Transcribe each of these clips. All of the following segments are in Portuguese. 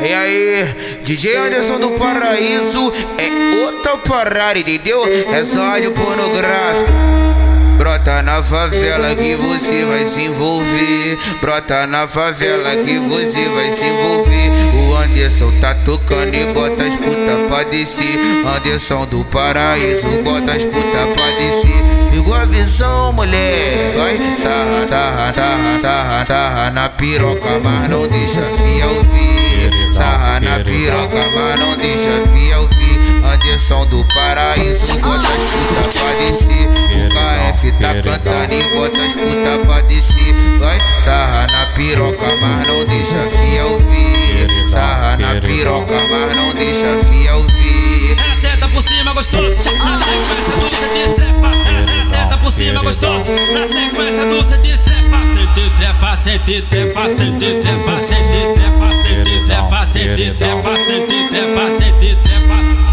E aí, DJ Anderson do Paraíso é outra parada, entendeu? É só áudio pornográfico. Brota na favela que você vai se envolver. Brota na favela que você vai se envolver. O Anderson tá tocando e bota as putas pra descer. Anderson do Paraíso, bota as putas pra descer. Pegou a visão, mulher. Vai, sarra, sarra, sarra, sarra, sarra na piroca, mas não deixa fiel ouvir. Sarra na piroca, mas não deixa fiel ouvir. Anderson do Paraíso, bota as putas pra descer. O KF tá cantando e bota as putas pra descer. Vai, sarra na piroca, mas não deixa fiel ouvir. Sarra na piroca, mas não deixa fiel ouvir. Ela senta por cima gostoso, na sequência do CD trepa. Ela, senta por cima gostoso, na sequência do CD trepa. CD trepa, CD trepa, CD trepa, CD trepa, trepa.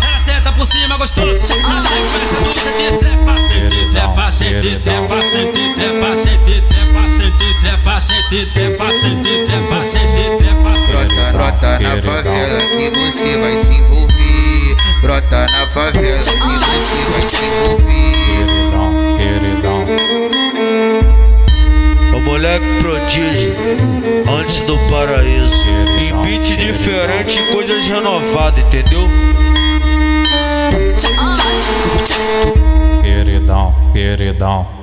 Ela senta por cima gostoso, na sequência do CD trepa. CD trepa, CD trepa, CD trepa, CD trepa, CD trepa, CD trepa, CD trepa, CD trepa. Brota, brota na favela que você vai se envolver. Brota na favela que você vai se envolver. Queridão, O moleque prodígio, antes do paraíso. Diferente coisas renovadas, entendeu? queridão, queridão.